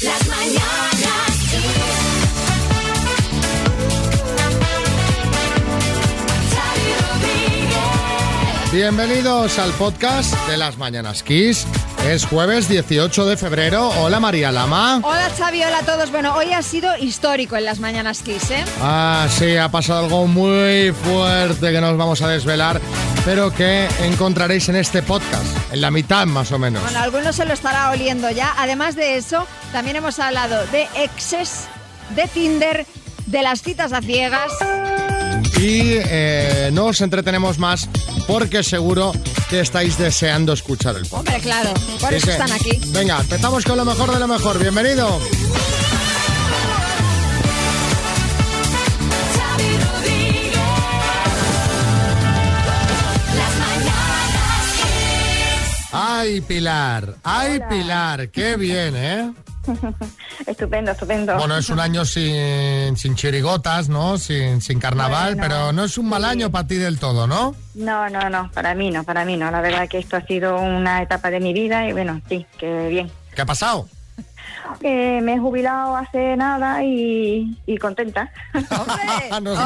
Las mañanas Bienvenidos al podcast de las Mañanas Kiss. Es jueves 18 de febrero. Hola María Lama. Hola Xavi, hola a todos. Bueno, hoy ha sido histórico en las mañanas Kiss, ¿eh? Ah, sí, ha pasado algo muy fuerte que nos vamos a desvelar, pero que encontraréis en este podcast, en la mitad más o menos. Bueno, algunos se lo estará oliendo ya. Además de eso, también hemos hablado de exes, de Tinder, de las citas a ciegas. Y eh, no os entretenemos más porque seguro que estáis deseando escuchar el podcast. Hombre, claro, por eso están aquí. Venga, empezamos con lo mejor de lo mejor. Bienvenido. Ay, Pilar. Ay, Pilar. Qué bien, ¿eh? Estupendo, estupendo. Bueno, es un año sin, sin chirigotas, ¿no? Sin, sin carnaval, Bueno, pero no es un mal año para ti del todo, ¿no? No, no, no, para mí no, para mí no. La verdad que esto ha sido una etapa de mi vida y bueno, sí, que bien. ¿Qué ha pasado? Eh, me he jubilado hace nada y, y contenta. Hombre, No se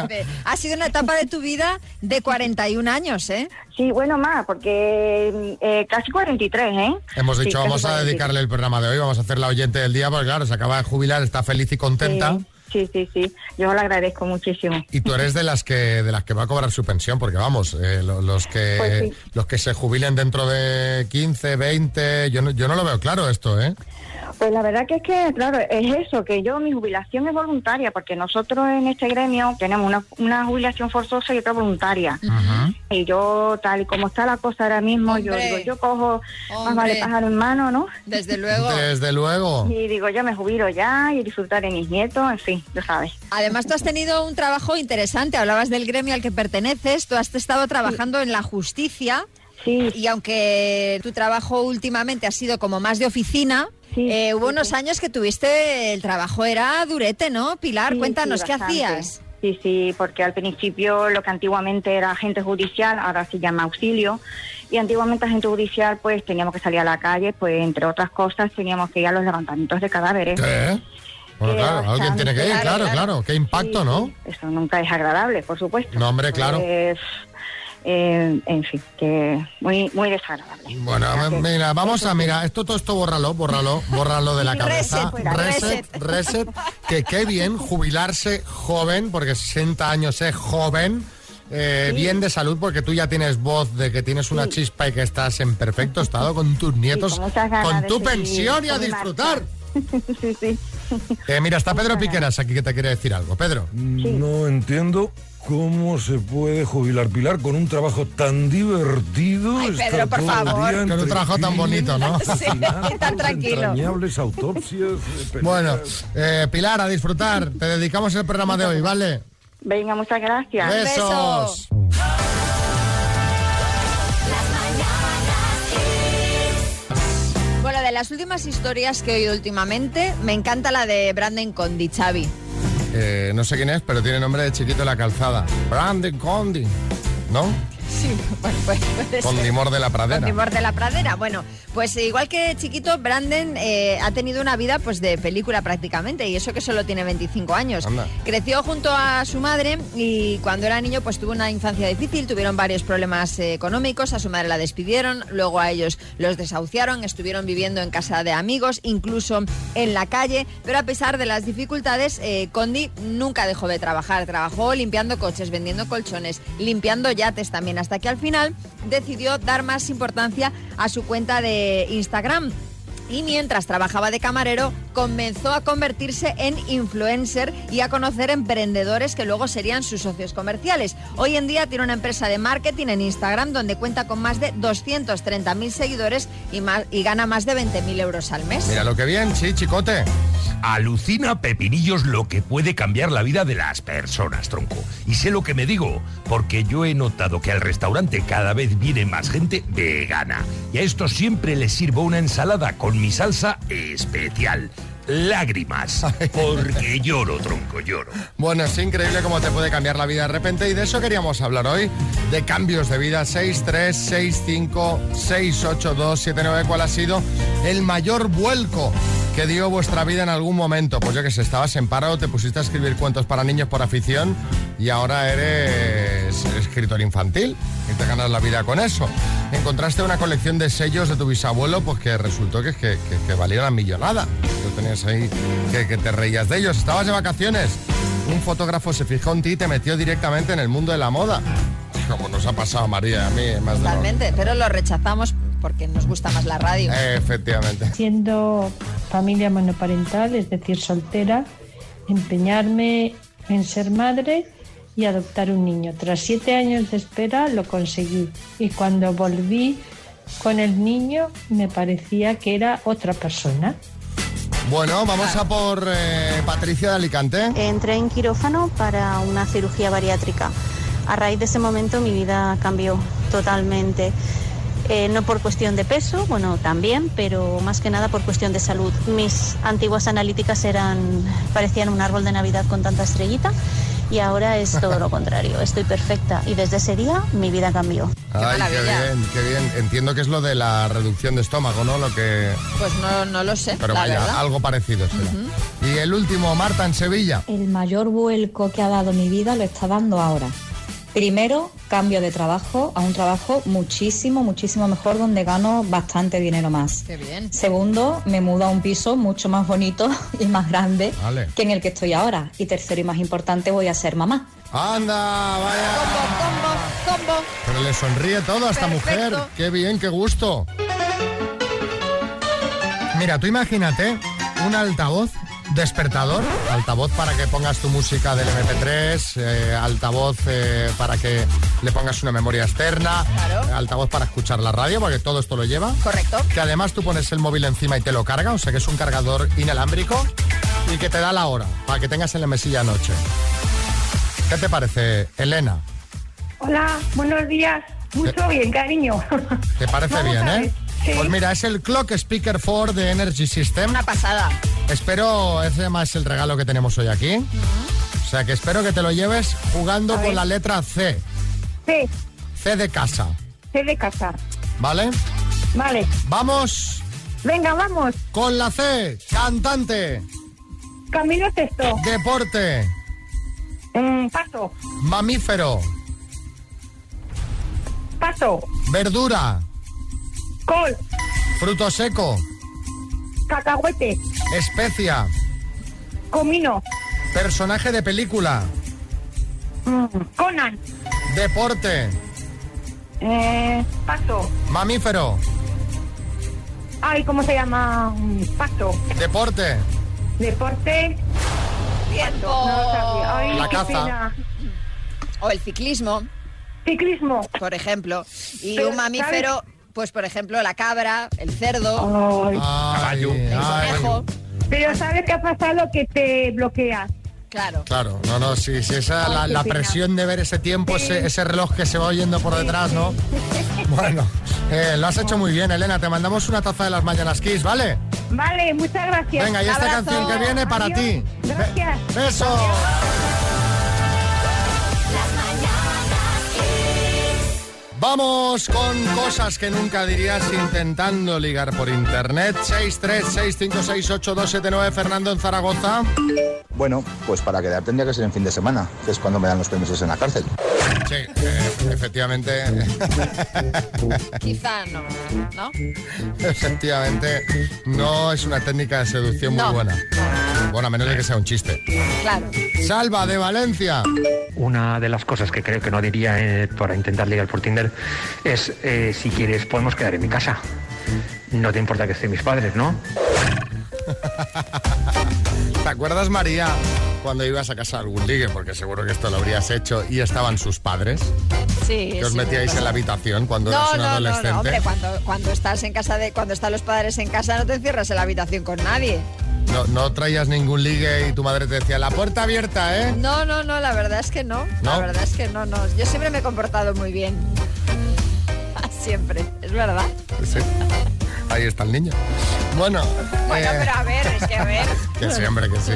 hombre, ha sido una etapa de tu vida de 41 años, ¿eh? sí, bueno, más, porque eh, casi 43, ¿eh? Hemos dicho, vamos a 43. dedicarle el programa de hoy, vamos a hacer la oyente del día, porque claro, se acaba de jubilar, está feliz y contenta. Sí, sí, sí, sí. Yo lo agradezco muchísimo. Y tú eres de las que de las que va a cobrar su pensión, porque vamos, eh, lo- los que Pues sí. los que se jubilen dentro de 15, 20, yo no, yo no lo veo claro esto, ¿eh? Pues la verdad que es que, claro, es eso, que yo, mi jubilación es voluntaria, porque nosotros en este gremio tenemos una, una jubilación forzosa y otra voluntaria. Y yo, tal y como está la cosa ahora mismo, yo Hombre. digo, yo cojo más vale Hombre. pájaro en mano, ¿no? Desde luego. Desde luego. Y digo, yo me jubilo ya y disfrutar de mis nietos, en fin, ya sabes. Además, tú has tenido un trabajo interesante. Hablabas del gremio al que perteneces. Tú has estado trabajando en la justicia. Sí, Y aunque tu trabajo últimamente ha sido como más de oficina, Sí, eh, hubo sí, unos sí. años que tuviste, el trabajo era durete, ¿no? Pilar, sí, cuéntanos, sí, ¿qué hacías? Sí, sí, porque al principio lo que antiguamente era agente judicial, ahora se llama auxilio. Y antiguamente agente judicial, pues teníamos que salir a la calle, pues entre otras cosas teníamos que ir a los levantamientos de cadáveres. ¿Qué? Bueno, Eh, claro, alguien tiene que ir, claro, claro, claro. claro. Qué impacto, Sí, ¿no? sí, Eso nunca es agradable, por supuesto. No, hombre, claro. Pues, eh, en fin, que muy muy desagradable. Bueno, mira, vamos a mirar, esto todo esto bórralo, bórralo, bórralo de la cabeza. Reset, reset, reset, que qué bien jubilarse joven, porque 60 años es joven. eh, Bien de salud porque tú ya tienes voz de que tienes una chispa y que estás en perfecto estado con tus nietos, con tu pensión y a disfrutar. sí, sí. Eh, mira, está Pedro Piqueras aquí que te quiere decir algo. Pedro. No entiendo cómo se puede jubilar Pilar con un trabajo tan divertido. Ay, Pedro, por favor. día Con un trabajo tan bonito, ¿no? Sí, tan tranquilo. entrañables autopsias. eh. Bueno, eh, Pilar, a disfrutar. Te dedicamos el programa de hoy, ¿vale? Venga, muchas gracias. Besos. Bueno, de las últimas historias que he oído últimamente, me encanta la de Brandon Condi, Xavi. Eh, no sé quién es, pero tiene nombre de chiquito en la calzada. Brandon Condi, ¿no? Sí, bueno, pues puede ser. Condimor de la Pradera. Condimor de la Pradera. Bueno, pues igual que chiquito, Brandon eh, ha tenido una vida pues de película prácticamente, y eso que solo tiene 25 años. Anda. Creció junto a su madre y cuando era niño pues tuvo una infancia difícil, tuvieron varios problemas eh, económicos, a su madre la despidieron, luego a ellos los desahuciaron, estuvieron viviendo en casa de amigos, incluso en la calle, pero a pesar de las dificultades, eh, Condi nunca dejó de trabajar, trabajó limpiando coches, vendiendo colchones, limpiando yates también, hasta que al final decidió dar más importancia a su cuenta de Instagram. Y mientras trabajaba de camarero, comenzó a convertirse en influencer y a conocer emprendedores que luego serían sus socios comerciales. Hoy en día tiene una empresa de marketing en Instagram donde cuenta con más de 230.000 seguidores y, más, y gana más de 20.000 euros al mes. Mira lo que bien, sí, chicote. Alucina Pepinillos lo que puede cambiar la vida de las personas, tronco. Y sé lo que me digo, porque yo he notado que al restaurante cada vez viene más gente vegana. Y a esto siempre les sirvo una ensalada con mi salsa especial. Lágrimas. Porque lloro, tronco, lloro. Bueno, es increíble cómo te puede cambiar la vida de repente y de eso queríamos hablar hoy, de cambios de vida. 6, 3, 6, 5, 6, 8, 2, 7, 9. ¿Cuál ha sido el mayor vuelco que dio vuestra vida en algún momento? Pues yo que sé, estabas en paro, te pusiste a escribir cuentos para niños por afición y ahora eres escritor infantil y te ganas la vida con eso. Encontraste una colección de sellos de tu bisabuelo, pues que resultó que, que, que, que valía una millonada. Tenías ahí, que, que te reías de ellos. Estabas de vacaciones. Un fotógrafo se fijó en ti y te metió directamente en el mundo de la moda. Como nos ha pasado a María y a mí, más de lo- Totalmente, pero lo rechazamos porque nos gusta más la radio. Efectivamente. siendo familia monoparental, es decir, soltera, empeñarme en ser madre y adoptar un niño. Tras siete años de espera lo conseguí y cuando volví con el niño me parecía que era otra persona. Bueno, vamos a por eh, Patricia de Alicante. Entré en quirófano para una cirugía bariátrica. A raíz de ese momento mi vida cambió totalmente. Eh, no por cuestión de peso, bueno, también, pero más que nada por cuestión de salud. Mis antiguas analíticas eran, parecían un árbol de Navidad con tanta estrellita y ahora es todo lo contrario. Estoy perfecta y desde ese día mi vida cambió. Ay, qué bien, qué bien. Entiendo que es lo de la reducción de estómago, ¿no? Lo que... Pues no, no lo sé, Pero la vaya, verdad. algo parecido será. Y el último, Marta, en Sevilla. El mayor vuelco que ha dado mi vida lo está dando ahora. Primero, cambio de trabajo a un trabajo muchísimo, muchísimo mejor donde gano bastante dinero más. Qué bien. Segundo, me mudo a un piso mucho más bonito y más grande Vale. que en el que estoy ahora. Y tercero y más importante, voy a ser mamá. ¡Anda, vaya! Combo, combo, combo. Pero le sonríe todo a esta mujer. ¡Qué bien, qué gusto! Mira, tú imagínate un altavoz despertador, altavoz para que pongas tu música del MP3, eh, altavoz eh, para que le pongas una memoria externa, Claro. altavoz para escuchar la radio, porque todo esto lo lleva. Correcto. Que además tú pones el móvil encima y te lo carga, o sea que es un cargador inalámbrico y que te da la hora para que tengas en la mesilla anoche. ¿Qué te parece, Elena? Hola, buenos días. Mucho bien, cariño. ¿Te parece Vamos bien, eh? Sí. Pues mira, es el Clock Speaker 4 de Energy System. Una pasada. Espero, ese además es el regalo que tenemos hoy aquí. O sea que espero que te lo lleves jugando con la letra C. Sí, C de casa, sé de casa. ¿vale? Vale. Vamos Venga, vamos. con la C. Cantante, Camino sexto. deporte, Mm, paso. mamífero, Paso. verdura, Col. fruto seco, Cacahuete. especia, Comino. personaje de película, Mm, Conan. deporte, Eh, paso. mamífero, Ay, ¿cómo se llama? Mm, Paso. deporte, Deporte. Tiempo. No. Ay, La caza. pena. O el ciclismo, Ciclismo. por ejemplo. Y Pero, un mamífero, pues por ejemplo, la cabra, el cerdo, Ay. Ay, el conejo. Pero ¿sabes qué ha pasado? Que te bloqueas. Claro. Claro, no, no, sí, sí, esa, la, presión de ver ese tiempo, ese, ese reloj que se va oyendo por detrás, ¿no? Bueno, eh, lo has hecho muy bien, Elena. Te mandamos una taza de las Mañanas Kiss, ¿vale? Vale, muchas gracias. Venga, y esta abrazo. canción que viene para Adiós. ti. Gracias. beso. Vamos con cosas que nunca dirías intentando ligar por internet. 636568279 Fernando en Zaragoza. Bueno, pues para quedar tendría que ser en fin de semana, que es cuando me dan los permisos en la cárcel. Sí, eh, efectivamente, Quizá no, ¿no? efectivamente no es una técnica de seducción muy buena. Bueno, a menos de que sea un chiste. Claro. Salva de Valencia. Una de las cosas que creo que no diría eh, para intentar ligar por Tinder es, eh, si quieres, podemos quedar en mi casa. No te importa que estén mis padres, ¿no? ¿Te acuerdas, María, cuando ibas a casa de algún ligue? Porque seguro que esto lo habrías hecho y estaban sus padres. Sí. Que os sí, metíais me en la habitación cuando No, eras un no, no, adolescente. no, hombre, cuando, cuando estás en casa de, cuando están los padres en casa no te encierras en la habitación con nadie. No, no traías ningún ligue y tu madre te decía, la puerta abierta, ¿eh? No, no, no, la verdad es que no. La ¿No? verdad es que no, no. Yo siempre me he comportado muy bien. Siempre, es verdad. Sí. Ahí está el niño. Bueno, Bueno, eh, pero a ver, es que a ver. que sí, hombre, que sí.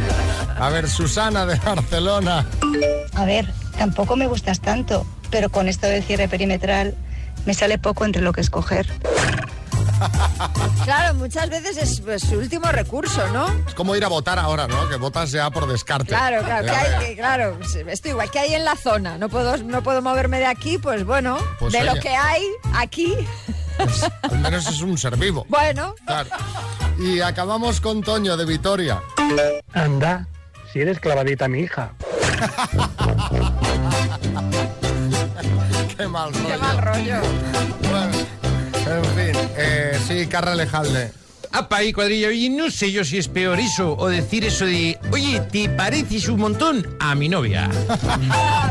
A ver, Susana de Barcelona. A ver, tampoco me gustas tanto, pero con esto del cierre perimetral me sale poco entre lo que escoger. Claro, muchas veces es pues, su último recurso, ¿no? Es como ir a votar ahora, ¿no? Que votas ya por descarte. Claro, claro, que Ya, hay, ya. que- claro, estoy igual que hay en la zona. No puedo, no puedo moverme de aquí, pues bueno, Pues de oye. lo que hay aquí, Al menos es un ser vivo. bueno. Claro. Y acabamos con Toño de Vitoria. Anda, si eres clavadita mi hija. Qué mal rollo. Qué mal rollo. Bueno, en fin. Eh, sí, Carra Lejalde. Apa ahí, cuadrilla. Oye, no sé yo si es peor eso o decir eso de, oye, te pareces un montón a mi novia.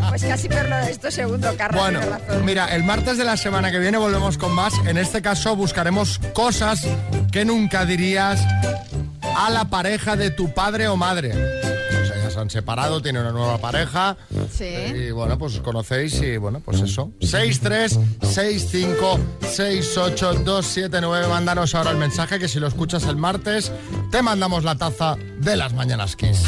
Pues casi por lo de esto segundo, Carlos. Bueno, mira, el martes de la semana que viene volvemos con más. En este caso buscaremos cosas que nunca dirías a la pareja de tu padre o madre. Se han separado, tienen una nueva pareja. Sí. Y bueno, pues os conocéis y bueno, pues eso. 636568279. Mándanos ahora el mensaje que si lo escuchas el martes, te mandamos la taza de las mañanas Kiss.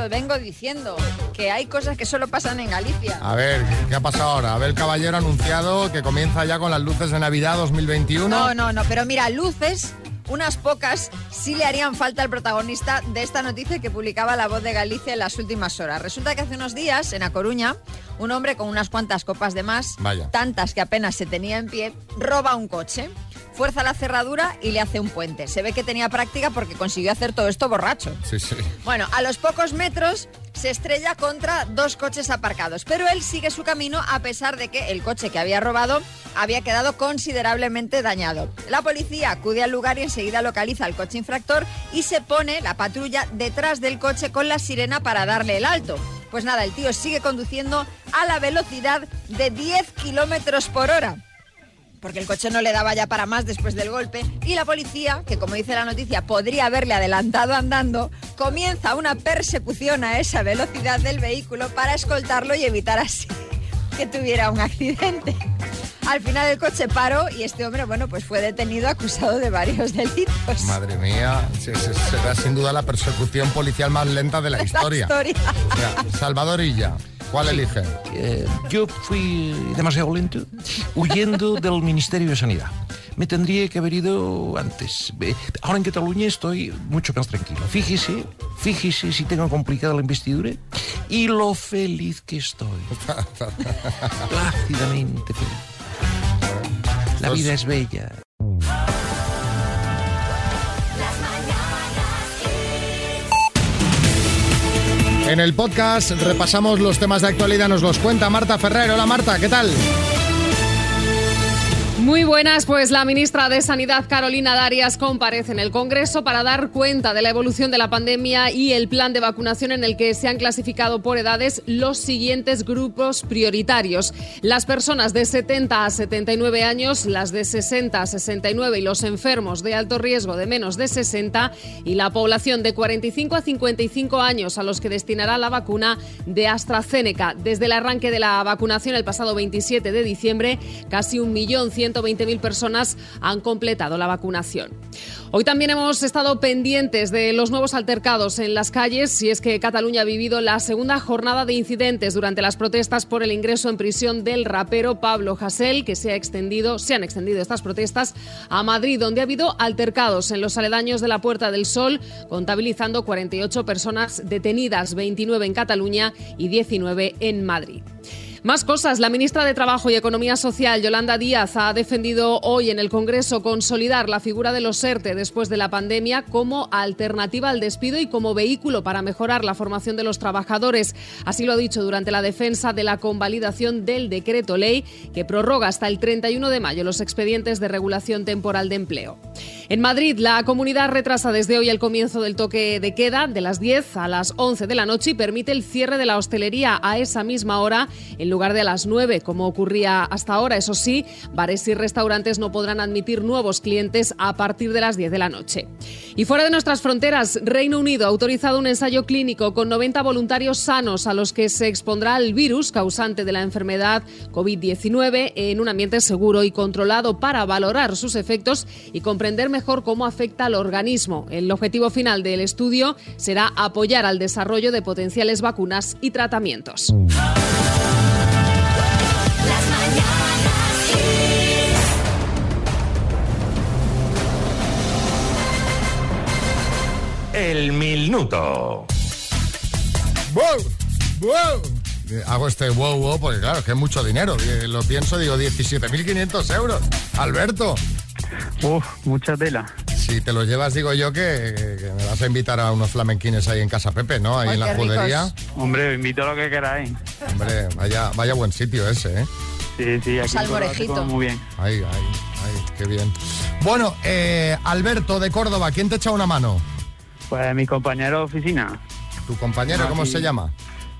Lo vengo diciendo, que hay cosas que solo pasan en Galicia. A ver, ¿qué ha pasado ahora? Abel Caballero ha anunciado que comienza ya con las luces de Navidad 2021. No, no, no, pero mira, luces, unas pocas, sí le harían falta al protagonista de esta noticia que publicaba La Voz de Galicia en las últimas horas. Resulta que hace unos días, en A Coruña, un hombre con unas cuantas copas de más, Vaya. tantas que apenas se tenía en pie, roba un coche. Fuerza la cerradura y le hace un puente. Se ve que tenía práctica porque consiguió hacer todo esto borracho. Sí, sí. Bueno, a los pocos metros se estrella contra dos coches aparcados, pero él sigue su camino a pesar de que el coche que había robado había quedado considerablemente dañado. La policía acude al lugar y enseguida localiza al coche infractor y se pone la patrulla detrás del coche con la sirena para darle el alto. Pues nada, el tío sigue conduciendo a la velocidad de 10 kilómetros por hora porque el coche no le daba ya para más después del golpe, y la policía, que como dice la noticia podría haberle adelantado andando, comienza una persecución a esa velocidad del vehículo para escoltarlo y evitar así que tuviera un accidente. Al final el coche paró y este hombre, bueno, pues fue detenido acusado de varios delitos. Madre mía, será sin duda la persecución policial más lenta de la historia. historia. O sea, Salvadorilla, ¿cuál elige? Eh, yo fui demasiado lento huyendo del Ministerio de Sanidad. Me tendría que haber ido antes. Ahora en Cataluña estoy mucho más tranquilo. Fíjese, fíjese si tengo complicada la investidura y lo feliz que estoy. Plácidamente feliz. La vida es bella. En el podcast repasamos los temas de actualidad, nos los cuenta Marta Ferrer. Hola Marta, ¿qué tal? Muy buenas, pues la ministra de Sanidad Carolina Darias comparece en el Congreso para dar cuenta de la evolución de la pandemia y el plan de vacunación en el que se han clasificado por edades los siguientes grupos prioritarios. Las personas de 70 a 79 años, las de 60 a 69 y los enfermos de alto riesgo de menos de 60 y la población de 45 a 55 años a los que destinará la vacuna de AstraZeneca. Desde el arranque de la vacunación el pasado 27 de diciembre, casi 1.120.000 personas han completado la vacunación. Hoy también hemos estado pendientes de los nuevos altercados en las calles y es que Cataluña ha vivido la segunda jornada de incidentes durante las protestas por el ingreso en prisión del rapero Pablo Hasél, que se ha extendido, se han extendido estas protestas a Madrid, donde ha habido altercados en los aledaños de la Puerta del Sol, contabilizando 48 personas detenidas, 29 en Cataluña y 19 en Madrid. Más cosas. La ministra de Trabajo y Economía Social, Yolanda Díaz, ha defendido hoy en el Congreso consolidar la figura de los ERTE después de la pandemia como alternativa al despido y como vehículo para mejorar la formación de los trabajadores. Así lo ha dicho durante la defensa de la convalidación del decreto ley que prorroga hasta el 31 de mayo los expedientes de regulación temporal de empleo. En Madrid, la comunidad retrasa desde hoy el comienzo del toque de queda de las 10 a las 11 de la noche y permite el cierre de la hostelería a esa misma hora lugar de las 9, como ocurría hasta ahora. Eso sí, bares y restaurantes no podrán admitir nuevos clientes a partir de las 10 de la noche. Y fuera de nuestras fronteras, Reino Unido ha autorizado un ensayo clínico con 90 voluntarios sanos a los que se expondrá el virus causante de la enfermedad COVID-19 en un ambiente seguro y controlado para valorar sus efectos y comprender mejor cómo afecta al organismo. El objetivo final del estudio será apoyar al desarrollo de potenciales vacunas y tratamientos. El minuto. ¡Wow! ¡Wow! Hago este wow, wow, porque claro, es que es mucho dinero. Eh, Lo pienso, digo, 17.500 euros. Alberto. Uf, mucha tela. Si te lo llevas, digo yo que, que me vas a invitar a unos flamenquines ahí en Casa Pepe, ¿no? Ahí Ay, en la judería. Hombre, invito a lo que queráis. Hombre, vaya, vaya buen sitio ese, ¿eh? Sí, sí, aquí se come muy bien. Ay, ay, ay, qué bien. Bueno, eh, Alberto de Córdoba, ¿quién te echa una mano? Pues mi compañero de oficina. ¿Tu compañero cómo se llama?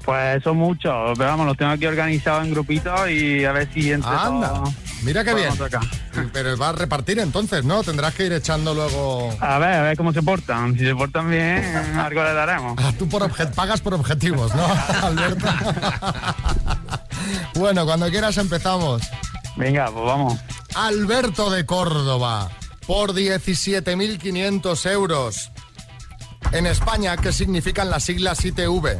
Pues son muchos, pero vamos, los tengo aquí organizados en grupitos y a ver si entre Anda, todos mira qué bien. Pero va a repartir entonces, ¿no? Tendrás que ir echando luego... A ver, a ver cómo se portan. Si se portan bien, algo le daremos. Ah, tú por pagas por objetivos, ¿no, Alberto? bueno, cuando quieras empezamos. Venga, pues vamos. Alberto de Córdoba, por 17.500 euros. En España, ¿qué significan las siglas ITV?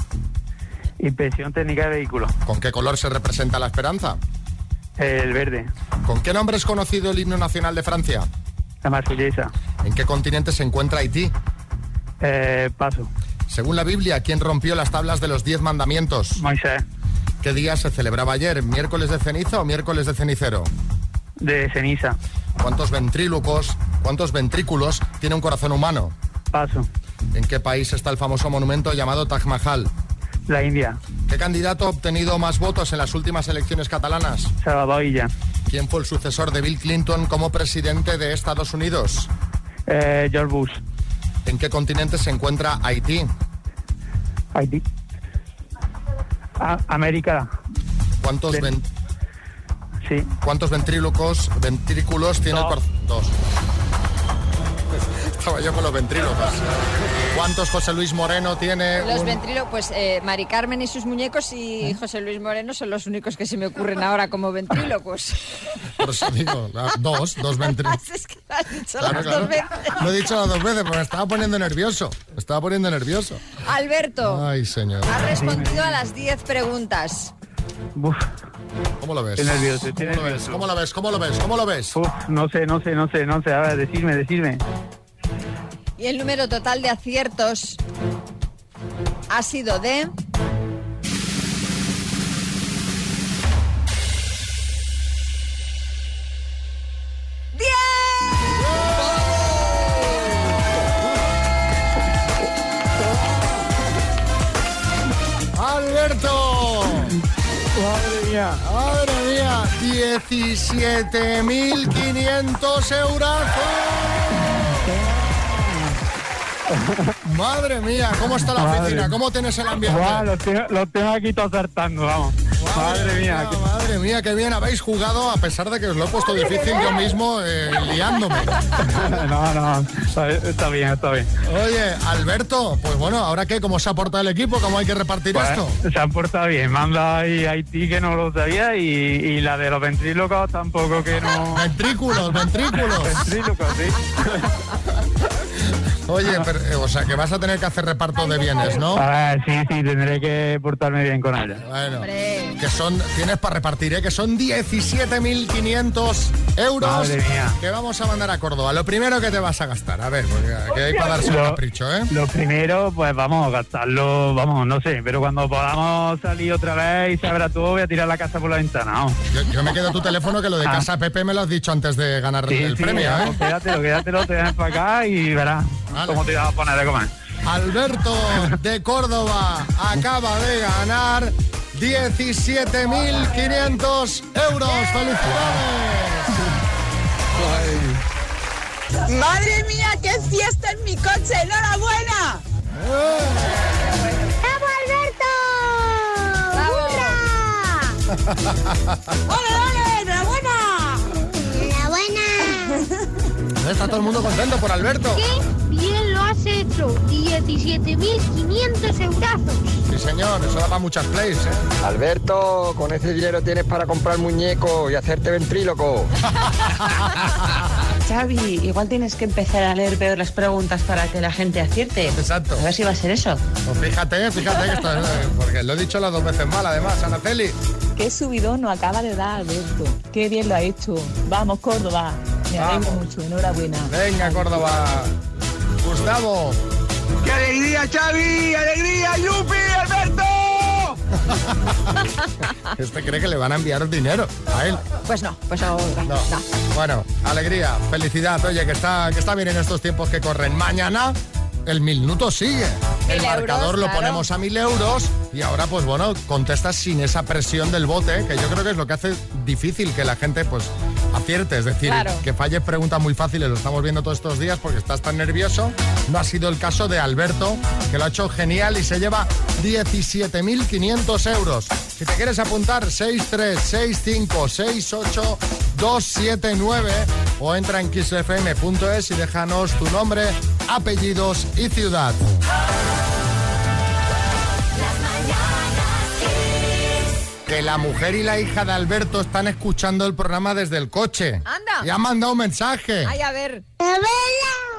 Inspección técnica de vehículos. ¿Con qué color se representa la esperanza? El verde. ¿Con qué nombre es conocido el himno nacional de Francia? La marsellesa. ¿En qué continente se encuentra Haití? Eh, paso. Según la Biblia, ¿quién rompió las tablas de los diez mandamientos? Moisés. ¿Qué día se celebraba ayer? ¿Miércoles de ceniza o miércoles de cenicero? De ceniza. ¿Cuántos ventrílocos, cuántos ventrículos tiene un corazón humano? Paso. ¿En qué país está el famoso monumento llamado Taj Mahal? La India. ¿Qué candidato ha obtenido más votos en las últimas elecciones catalanas? Salvador Illa. ¿Quién fue el sucesor de Bill Clinton como presidente de Estados Unidos? Eh, George Bush. ¿En qué continente se encuentra Haití? Haití. A- América. ¿Cuántos, ven- Sí. ¿Cuántos ventrículos tiene el corazón? Dos. Estaba yo con los ventrílocos. ¿Cuántos José Luis Moreno tiene? Los un- ventrílocos, pues eh, Mari Carmen y sus muñecos y José Luis Moreno son los únicos que se me ocurren ahora como ventrílocos. Por eso digo, la- dos, dos ventrílocos. es que Claro, claro. Lo he dicho las dos veces, porque me estaba poniendo nervioso. Me estaba poniendo nervioso. Alberto, Ay, señor. has respondido a las 10 preguntas. Uf, ¿Cómo lo ves? Estoy nervioso, estoy ¿Cómo lo ves? ¿Cómo lo ves? ¿Cómo lo ves? ¿Cómo lo ves? uf, no sé, no sé, no sé, no sé. A ver, decirme, decirme. Y el número total de aciertos ha sido de... ¡Alberto! Madre mía. ¡Madre mía! 17.500 euros. Madre mía, ¿cómo está la Madre. oficina? ¿Cómo tienes el ambiente? Los, tengo, los tengo aquí todos saltando, vamos. Madre mía. Madre mía, qué bien habéis jugado, a pesar de que os lo he puesto difícil yo mismo, eh, liándome. No, no, está, bien, está bien. Oye, Alberto, pues bueno, ¿ahora qué? ¿Cómo se ha portado el equipo? ¿Cómo hay que repartir Pues, esto? se han portado bien. Manda ahí Haití que no lo sabía y, y la de los ventrílocos tampoco que no. Ventrículos, ventrículos. Ventrílocos, sí. Oye, pero, eh, o sea, que vas a tener que hacer reparto de bienes, ¿no? A ver, sí, sí, tendré que portarme bien con ella. Bueno, que son, tienes para repartir, ¿eh? que son 17.500 euros Madre mía. que vamos a mandar a Córdoba. Lo primero que te vas a gastar, a ver, porque hay para darse un Lo- capricho, ¿eh? Lo primero, pues vamos a gastarlo, vamos, no sé, pero cuando podamos salir otra vez y se abra todo, voy a tirar la casa por la ventana, vamos. Yo, yo me quedo tu teléfono que lo de Ah. casa Pepe me lo has dicho antes de ganar Sí, el sí, premio, ¿eh? quédatelo, quédatelo, te vienes para acá y verás cómo te vas a poner de comer. Alberto de Córdoba acaba de ganar 17.500 euros. ¡Felicidades! ¡Madre mía, qué fiesta en mi coche! ¡Enhorabuena! ¡Bravo, Alberto! ¡Ole, Está todo el mundo contento por Alberto. ¡Qué bien lo has hecho! 17.500 eurazos. Sí, señor, eso da para muchas plays, ¿eh? Alberto, con ese dinero tienes para comprar muñeco y hacerte ventríloco. Xavi, igual tienes que empezar a leer peor las preguntas para que la gente acierte. Exacto. A ver si va a ser eso. Pues fíjate, fíjate que esto es, eh, porque lo he dicho las dos veces mal, además, Anaceli. Qué subidón nos acaba de dar Alberto. Qué bien lo ha hecho. Vamos, Córdoba. Me alegro mucho. Enhorabuena. Venga, Córdoba. Gustavo. ¡Qué alegría, Xavi! ¡Alegría, Yupi! Este cree que le van a enviar dinero a él. Pues no, pues no. No. Bueno, alegría, felicidad, oye, que está, que está bien en estos tiempos que corren. Mañana el minuto sigue. El marcador euros, lo claro. ponemos a mil euros y ahora, pues bueno, contestas sin esa presión del bote, que yo creo que es lo que hace difícil que la gente, pues, acierte. Es decir, Claro. que falle preguntas muy fáciles, lo estamos viendo todos estos días porque estás tan nervioso. No ha sido el caso de Alberto, que lo ha hecho genial y se lleva 17.500 euros. Si te quieres apuntar, 636568279 o entra en kissfm.es y déjanos tu nombre, apellidos y ciudad. Que la mujer y la hija de Alberto están escuchando el programa desde el coche. Anda. Y han mandado un mensaje. Ay, a ver.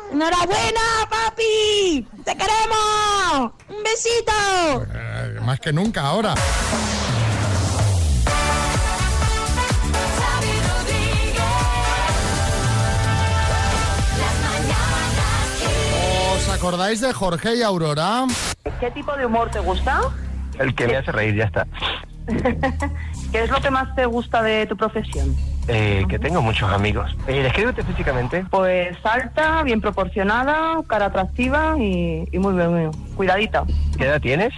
¡Enhorabuena, papi! ¡Te queremos! ¡Un besito! Eh, más que nunca ahora. ¿Os acordáis de Jorge y Aurora? ¿Qué tipo de humor te gusta? El que me hace reír, ya está. ¿Qué es lo que más te gusta de tu profesión? Eh, que tengo muchos amigos. Eh, descríbete físicamente. Pues alta, bien proporcionada, cara atractiva y, y muy bien, muy bien. Cuidadita. ¿Qué edad tienes?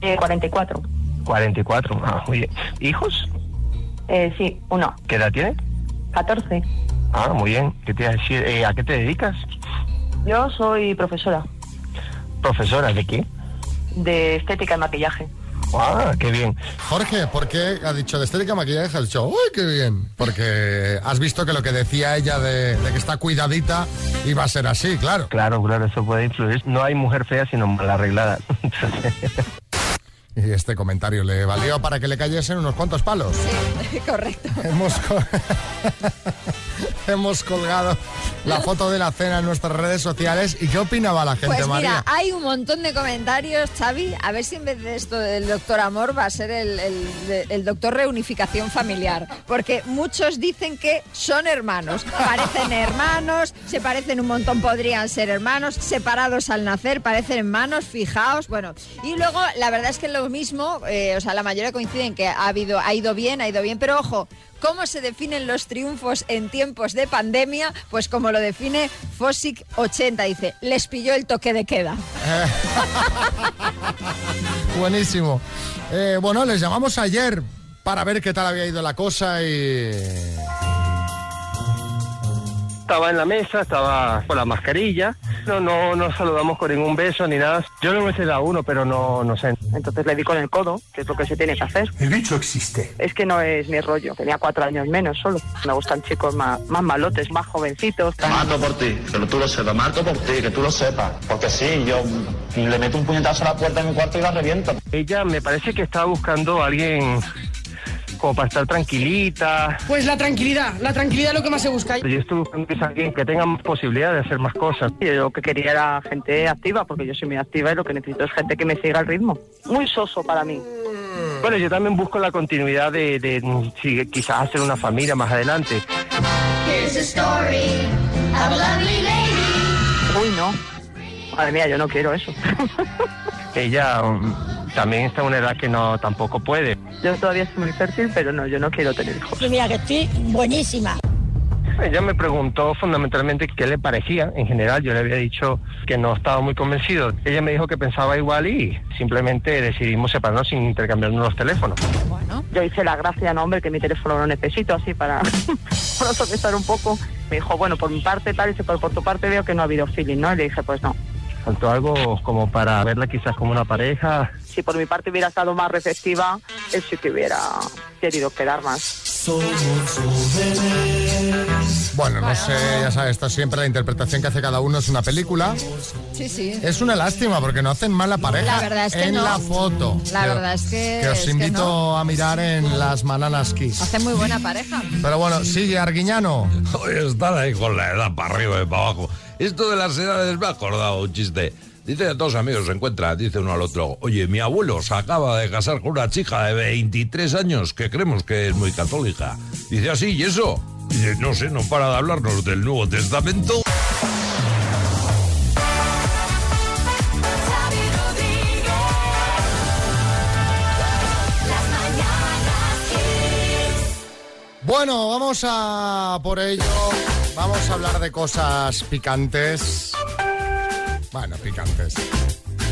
Eh, 44. 44. Ah, muy bien. ¿Hijos? Eh, sí, uno. ¿Qué edad tienes? 14. Ah, muy bien. ¿Qué te a decir? Eh, ¿A qué te dedicas? Yo soy profesora Profesora, ¿de qué? de estética y maquillaje. Ah, qué bien. Jorge, ¿por qué ha dicho de estética maquillaje? Has dicho, ¡uy, qué bien! Porque has visto que lo que decía ella de, de que está cuidadita iba a ser así, claro. Claro, claro, eso puede influir. No hay mujer fea sino mal arreglada. Y este comentario le valió para que le cayesen unos cuantos palos. Sí, correcto. Hemos, co- Hemos colgado la foto de la cena en nuestras redes sociales. ¿Y qué opinaba la gente, Pues María? mira, hay un montón de comentarios, Xavi. A ver si en vez de esto del doctor amor va a ser el, el- el doctor reunificación familiar. Porque muchos dicen que son hermanos. Parecen hermanos, se parecen un montón, podrían ser hermanos, separados al nacer, parecen hermanos, fijaos. Bueno, y luego la verdad es que lo mismo, eh, o sea, la mayoría coinciden que ha, habido, ha ido bien, ha ido bien, pero ojo. ¿Cómo se definen los triunfos en tiempos de pandemia? Pues como lo define Fosic 80, dice, les pilló el toque de queda. Buenísimo. Eh, bueno, les llamamos ayer para ver qué tal había ido la cosa y... Estaba en la mesa, estaba con la mascarilla. No, no nos saludamos con ningún beso ni nada. Yo no me sé da uno, pero no, no sé. Entonces le di con el codo, que es lo que se tiene que hacer. El bicho existe. Es que no es mi rollo. Tenía cuatro años menos solo. Me gustan chicos más, más malotes, más jovencitos. Mato por ti, que tú lo sepas, mato por ti, que tú lo sepas. Porque sí, yo le meto un puñetazo a la puerta de mi cuarto y la reviento. Ella me parece que estaba buscando a alguien como para estar tranquilita. Pues la tranquilidad, la tranquilidad es lo que más se busca. Yo estoy buscando que alguien que tenga más posibilidad de hacer más cosas. Yo lo que quería era gente activa, porque yo soy muy activa y lo que necesito es gente que me siga el ritmo. Muy soso para mí. Bueno, yo también busco la continuidad de, de, quizás hacer una familia más adelante. Here's a story of a lovely lady. Uy, no. Madre mía, yo no quiero eso. Ella también está en una edad que no tampoco puede. Yo todavía estoy muy fértil, pero no, yo no quiero tener hijos. Mira que estoy buenísima. Ella me preguntó fundamentalmente qué le parecía. En general, yo le había dicho que no estaba muy convencido. Ella me dijo que pensaba igual y simplemente decidimos separarnos sin intercambiarnos los teléfonos. Bueno, ¿no? Yo hice la gracia, no, hombre, que mi teléfono lo necesito así para, para sopesar un poco. Me dijo, bueno, por mi parte tal, y dice, pero por tu parte veo que no ha habido feeling, ¿no? Y le dije, pues no. Faltó algo como para verla quizás como una pareja. Si por mi parte hubiera estado más receptiva, él sí que hubiera querido quedar más. Bueno, no sé, ya sabes, esto siempre la interpretación que hace cada uno es una película. Sí, sí. Es una lástima porque no hacen mala pareja La verdad es que en no. la foto. La verdad es que, Que os es que invito no. a mirar en las Mananas Kiss. Hace muy buena pareja. Pero bueno, sigue Arguiñano. Oye, están ahí con la edad para arriba y para abajo. Esto de las edades me ha acordado un chiste. Dice dos amigos, se encuentra, dice uno al otro, oye, mi abuelo se acaba de casar con una chica de 23 años que creemos que es muy católica. Dice así, ¿y eso? Dice, no sé, no para de hablarnos del Nuevo Testamento. Bueno, vamos a por ello. Vamos a hablar de cosas picantes. Bueno, picantes.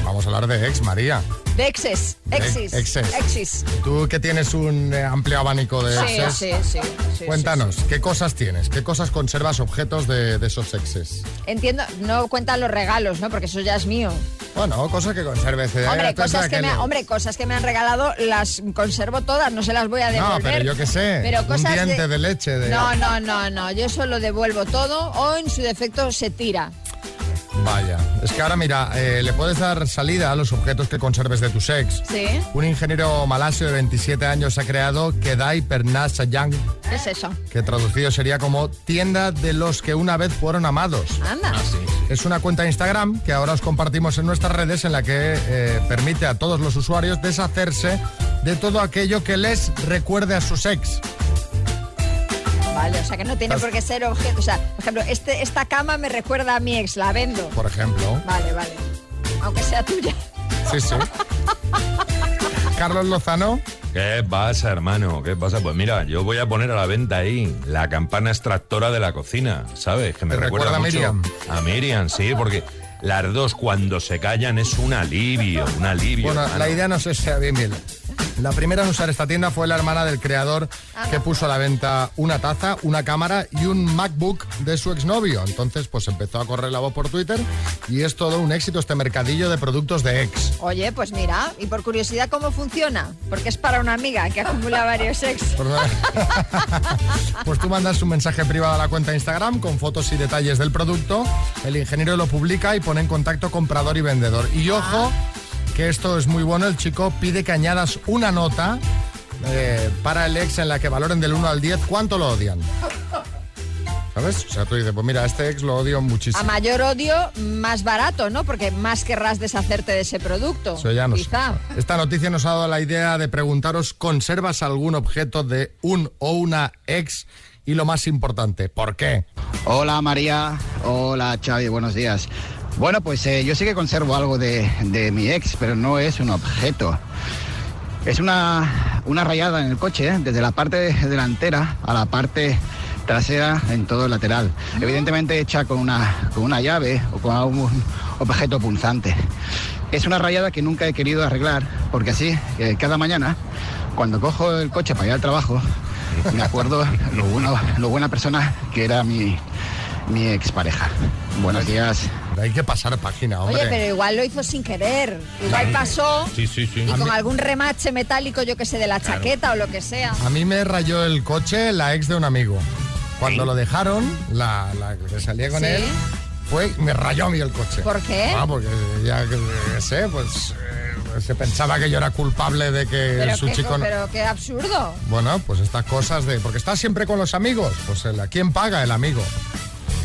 Vamos a hablar de ex, María. De exes, exis, exes. exis. Tú que tienes un eh, amplio abanico de Sí, exes. sí, sí, sí, Cuéntanos, ¿qué cosas tienes? ¿Qué cosas conservas, objetos de, de esos exes? Entiendo, no cuentan los regalos, ¿no? Porque eso ya es mío. Bueno, cosas que conserves. eh, Hombre, cosas que aquel- me, hombre, cosas que me han regalado las conservo todas, no se las voy a No, devolver. pero yo qué sé. Pero un cosas diente de, leche. De... No, no, no, no. Yo solo devuelvo todo o en su defecto se tira. Vaya. Es que ahora mira, eh, le puedes dar salida a los objetos que conserves de tus ex. ¿Sí? Un ingeniero malasio de 27 años ha creado Kedai Pernas Sayang, ¿Qué es eso? que traducido sería como tienda de los que una vez fueron amados. Anda. Es una cuenta de Instagram que ahora os compartimos en nuestras redes en la que eh, permite a todos los usuarios deshacerse de todo aquello que les recuerde a sus ex. Vale, o sea que no tiene por qué ser objeto. O sea, por ejemplo, este, esta cama me recuerda a mi ex, la vendo. Por ejemplo. Vale, vale. Aunque sea tuya. Sí, sí. Carlos Lozano. ¿Qué pasa, hermano? ¿Qué pasa? Pues mira, yo voy a poner a la venta ahí la campana extractora de la cocina, ¿sabes? Que me ¿Te recuerda, recuerda a mucho Miriam? A Miriam, sí, porque las dos cuando se callan es un alivio, un alivio. Bueno, hermano. la idea no sé si sea bien bien. La primera en usar esta tienda fue la hermana del creador que puso a la venta una taza, una cámara y un MacBook de su exnovio. Entonces, pues empezó a correr la voz por Twitter y es todo un éxito este mercadillo de productos de ex. Oye, pues mira, y por curiosidad, ¿cómo funciona? Porque es para una amiga que acumula varios ex. Pues tú mandas un mensaje privado a la cuenta de Instagram con fotos y detalles del producto, el ingeniero lo publica y pone en contacto comprador y vendedor. Y ojo, que esto es muy bueno, el chico pide que añadas una nota eh, para el ex en la que valoren del 1 al 10 cuánto lo odian. ¿Sabes? O sea, tú dices, pues mira, a este ex lo odio A muchísimo. mayor odio, más barato, ¿no? Porque más querrás deshacerte de ese producto. Eso ya no sé. Quizá. Esta noticia nos ha dado la idea de preguntaros, ¿conservas algún objeto de un o una ex? Y lo más importante, ¿por qué? Hola María, hola Xavi, buenos días. Bueno, pues eh, yo sí que conservo algo de, de mi ex, pero no es un objeto. Es una, una rayada en el coche, ¿eh? desde la parte delantera a la parte trasera en todo el lateral. Evidentemente hecha con una, con una llave o con algún objeto punzante. Es una rayada que nunca he querido arreglar, porque así, eh, cada mañana, cuando cojo el coche para ir al trabajo, me acuerdo lo, bueno, lo buena persona que era mi, mi expareja. Buenos días. Hay que pasar página, hombre. Oye, pero igual lo hizo sin querer. Igual pasó Sí, sí, sí. y con mí, algún remache metálico, yo que sé, de la chaqueta o lo que sea. a mí me rayó el coche la ex de un amigo. Cuando lo dejaron, la, la que salía con él, fue, me rayó a mí el coche. ¿Por qué? Ah, porque ya que que sé, pues eh, se pensaba que yo era culpable de que Pero su qué, chico... no- pero qué absurdo. Bueno, pues estas cosas de... Porque estás siempre con los amigos. Pues el, ¿a quién paga? El amigo.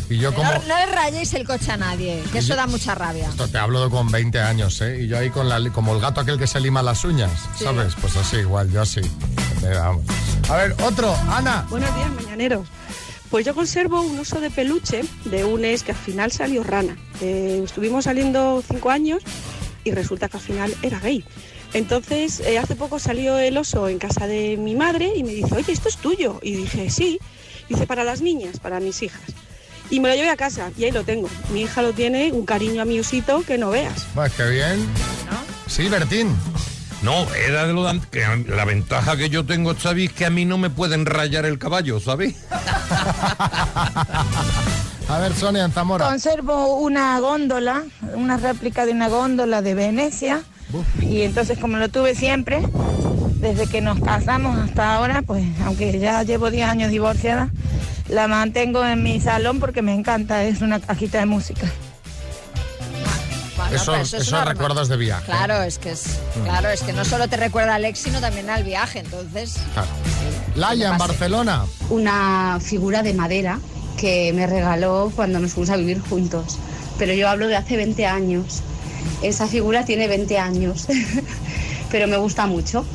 Y yo como... No, no le rayéis el coche a nadie, que eso da mucha rabia. Esto te hablo de con 20 años, ¿eh? Y yo ahí con la, li- como el gato aquel que se lima las uñas, Sí. ¿sabes? Pues así, igual, yo así. Venga, vamos. A ver, otro, Ana. Buenos días, mañaneros. Pues yo conservo un oso de peluche de un ex que al final salió rana. Eh, estuvimos saliendo cinco años y resulta que al final era gay. Entonces, eh, hace poco salió el oso en casa de mi madre y me dice, oye, esto es tuyo. Y dije, sí. Dice, para las niñas, para mis hijas. Y me lo llevé a casa y ahí lo tengo. Mi hija lo tiene, un cariño a mi osito que no veas. Pues qué bien. Sí, Bertín. No, era de lo de antes, que la ventaja que yo tengo, Xavi, es que a mí no me pueden rayar el caballo, ¿sabes? A ver, Sonia, en Zamora. Conservo una góndola, una réplica de una góndola de Venecia. Y entonces como lo tuve siempre, desde que nos casamos hasta ahora, pues aunque ya llevo 10 años divorciada, la mantengo en mi salón porque me encanta, es una cajita de música. Bueno, Eso, pero eso recuerdos de viaje. Claro, es que es, Mm. claro, es que no solo te recuerda al ex, sino también al viaje, entonces. Claro. Laia, en Barcelona. una figura de madera que me regaló cuando nos fuimos a vivir juntos. Pero yo hablo de hace 20 años. Esa figura tiene 20 años, pero me gusta mucho.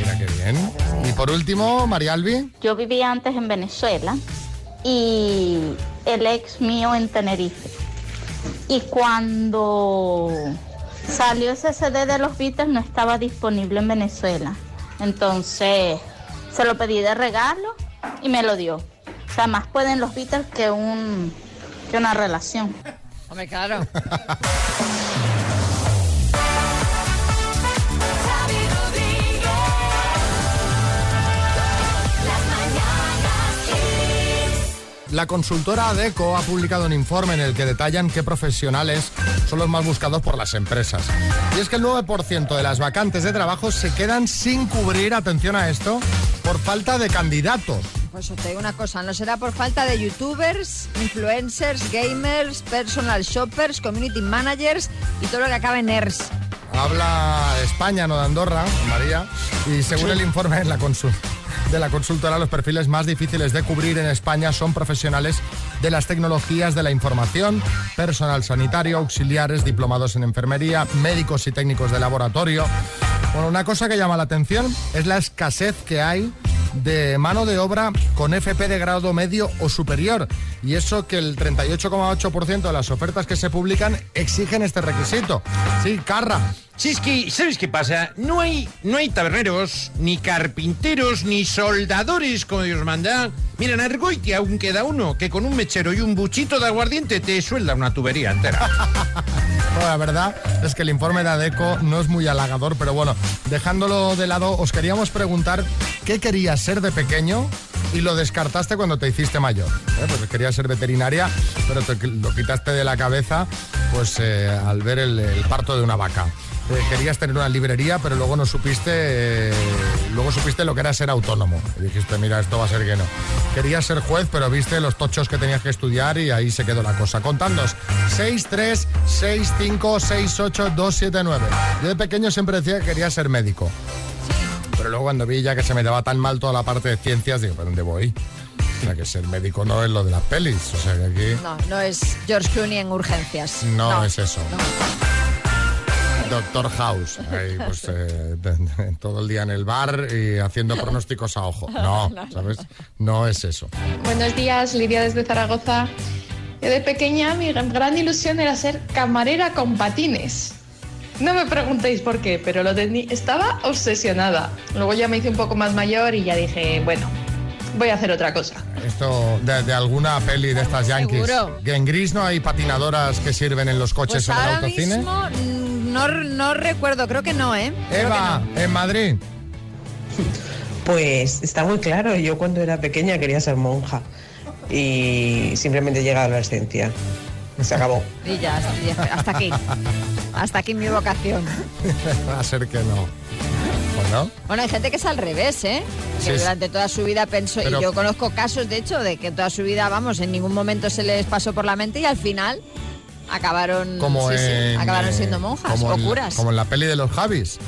Mira qué bien. Y por último, María Albi. Yo vivía antes en Venezuela y el ex mío en Tenerife. Y cuando salió ese CD de los Beatles no estaba disponible en Venezuela. Entonces se lo pedí de regalo y me lo dio. O sea, más pueden los Beatles que, un, que una relación. Hombre, claro. La consultora ADECO ha publicado un informe en el que detallan qué profesionales son los más buscados por las empresas. Y es que el 9% de las vacantes de trabajo se quedan sin cubrir, atención a esto, por falta de candidatos. Pues te digo una cosa, no será por falta de youtubers, influencers, gamers, personal shoppers, community managers y todo lo que acabe en ERS. Habla de España, no de Andorra, María. Y según el informe de la, consul- de la consultora, los perfiles más difíciles de cubrir en España son profesionales de las tecnologías de la información, personal sanitario, auxiliares, diplomados en enfermería, médicos y técnicos de laboratorio. Bueno, una cosa que llama la atención es la escasez que hay de mano de obra con FP de grado medio o superior. Y eso que el 38,8% de las ofertas que se publican exigen este requisito. Sí, Carra. Si es que, ¿sabes qué pasa? No hay, no hay taberneros, ni carpinteros, ni soldadores, como Dios manda. Mira, en Argoitia aún queda uno que con un mechero y un buchito de aguardiente te suelda una tubería entera. Bueno, la verdad es que el informe de ADECO no es muy halagador, pero bueno, dejándolo de lado, os queríamos preguntar qué querías ser de pequeño y lo descartaste cuando te hiciste mayor. ¿eh? Pues querías ser veterinaria, pero te lo quitaste de la cabeza pues eh, al ver el, parto de una vaca. Eh, querías tener una librería, pero luego no supiste, eh, luego supiste lo que era ser autónomo. Y dijiste, mira, esto va a ser que no. Querías ser juez, pero viste los tochos que tenías que estudiar y ahí se quedó la cosa. Contándos, 6, 3, 6, 5, 6, 8, 2, 7, 9. Yo de pequeño siempre decía que quería ser médico. Pero luego cuando vi ya que se me daba tan mal toda la parte de ciencias, digo, ¿para dónde voy? O sea, que ser médico no es lo de las pelis. O sea, que aquí No, no es George Clooney en urgencias. no, es eso. Doctor House, ahí, pues, eh, todo el día en el bar y haciendo pronósticos a ojo. No, ¿sabes? No es eso. Buenos días, Lidia desde Zaragoza. Yo de pequeña mi gran ilusión era ser camarera con patines. No me preguntéis por qué, pero lo tenía, estaba obsesionada. Luego ya me hice un poco más mayor y ya dije, bueno, voy a hacer otra cosa. Esto de, de alguna peli de estas yankees. Seguro. Que en gris no hay patinadoras que sirven en los coches Pues en el autocine. mismo no, no recuerdo, creo que no, ¿eh? Eva, no. en Madrid. Pues está muy claro, yo cuando era pequeña quería ser monja y simplemente llega a la adolescencia. Se acabó. Y ya, hasta, hasta aquí. Hasta aquí mi vocación. Va a ser que no. Bueno, Bueno, hay gente que es al revés, ¿eh? Que Sí, durante toda su vida pensó, Pero- y yo conozco casos, de hecho, de que toda su vida, vamos, en ningún momento se les pasó por la mente y al final acabaron, como sí, sí, en. acabaron eh, siendo monjas como o en curas. como en la peli de los Javis.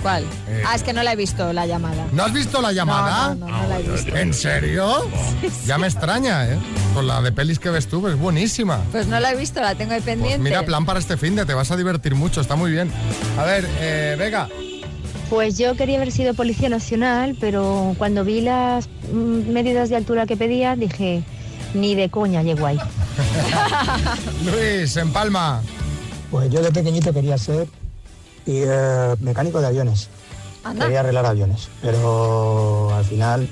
¿Cuál? Eh, ah, es que no la he visto, la llamada. ¿No has visto la llamada? No, no, no, no la he visto. ¿En serio? Ya me extraña, ¿eh? Con la de pelis que ves tú, es buenísima. Pues no la he visto, la tengo ahí pendiente. Pues mira, plan para este fin de te vas a divertir mucho, está muy bien. A ver, eh, Vega. Pues yo quería haber sido policía nacional, pero cuando vi las mm, medidas de altura que pedía, dije, ni de coña llego ahí. Luis, en Palma. Pues yo de pequeñito quería ser y, eh, mecánico de aviones. Anda. Quería arreglar aviones, pero al final,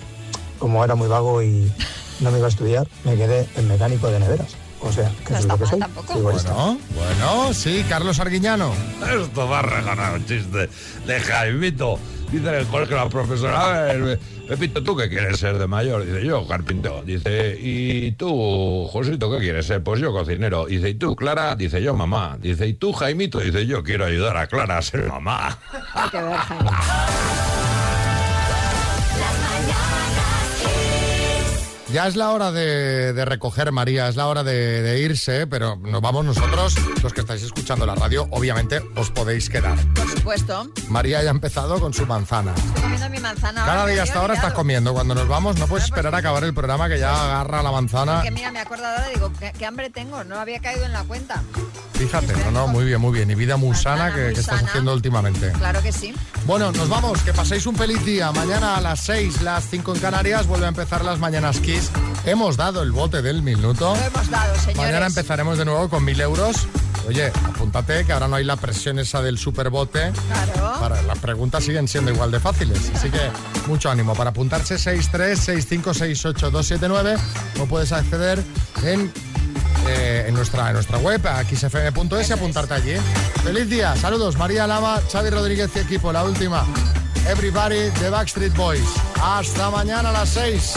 como era muy vago y no me iba a estudiar, me quedé en mecánico de neveras. O sea, que eso es lo que soy. Bueno, bueno, sí, Carlos Arguiñano. Esto va a regalar un chiste de Jaimito. Dice en el colegio la profesora, a ver, Pepito, ¿tú qué quieres ser de mayor? Dice, yo, carpintero. Dice, ¿y tú, Josito, qué quieres ser? Pues yo, cocinero. Dice, ¿y tú, Clara? Dice, yo, mamá. Dice, ¿y tú, Jaimito? Dice, yo quiero ayudar a Clara a ser mamá. Hay que ver, Jaime. Ya es la hora de, de recoger, María, es la hora de, de irse, pero nos vamos nosotros, los que estáis escuchando la radio, obviamente os podéis quedar. Por supuesto. María ya ha empezado con su manzana. Estoy comiendo mi manzana. Cada ahora, día me hasta ahora estás comiendo. Cuando nos vamos no puedes esperar a acabar el programa que ya agarra la manzana. Porque mira, me he acordado ahora, digo, ¿qué, qué hambre tengo? No había caído en la cuenta. Fíjate, no, no, muy bien, muy bien. Y vida muy sana que, estás haciendo últimamente. Claro que sí. Bueno, nos vamos, que paséis un feliz día. Mañana a las 6, las 5 en Canarias, vuelve a empezar las Mañanas Kiss. Hemos dado el bote del minuto. Lo hemos dado, señores. Mañana empezaremos de nuevo con mil euros. Oye, apúntate que ahora no hay la presión esa del superbote. Claro. Para, las preguntas siguen siendo igual de fáciles. Así que mucho ánimo. Para apuntarse 636568279 o puedes acceder en, eh, en, nuestra, en nuestra web, a xfm.es y apuntarte allí. Feliz día. Saludos. María Lama, Xavi Rodríguez y equipo. La última. Everybody, The Backstreet Boys. Hasta mañana a las 6.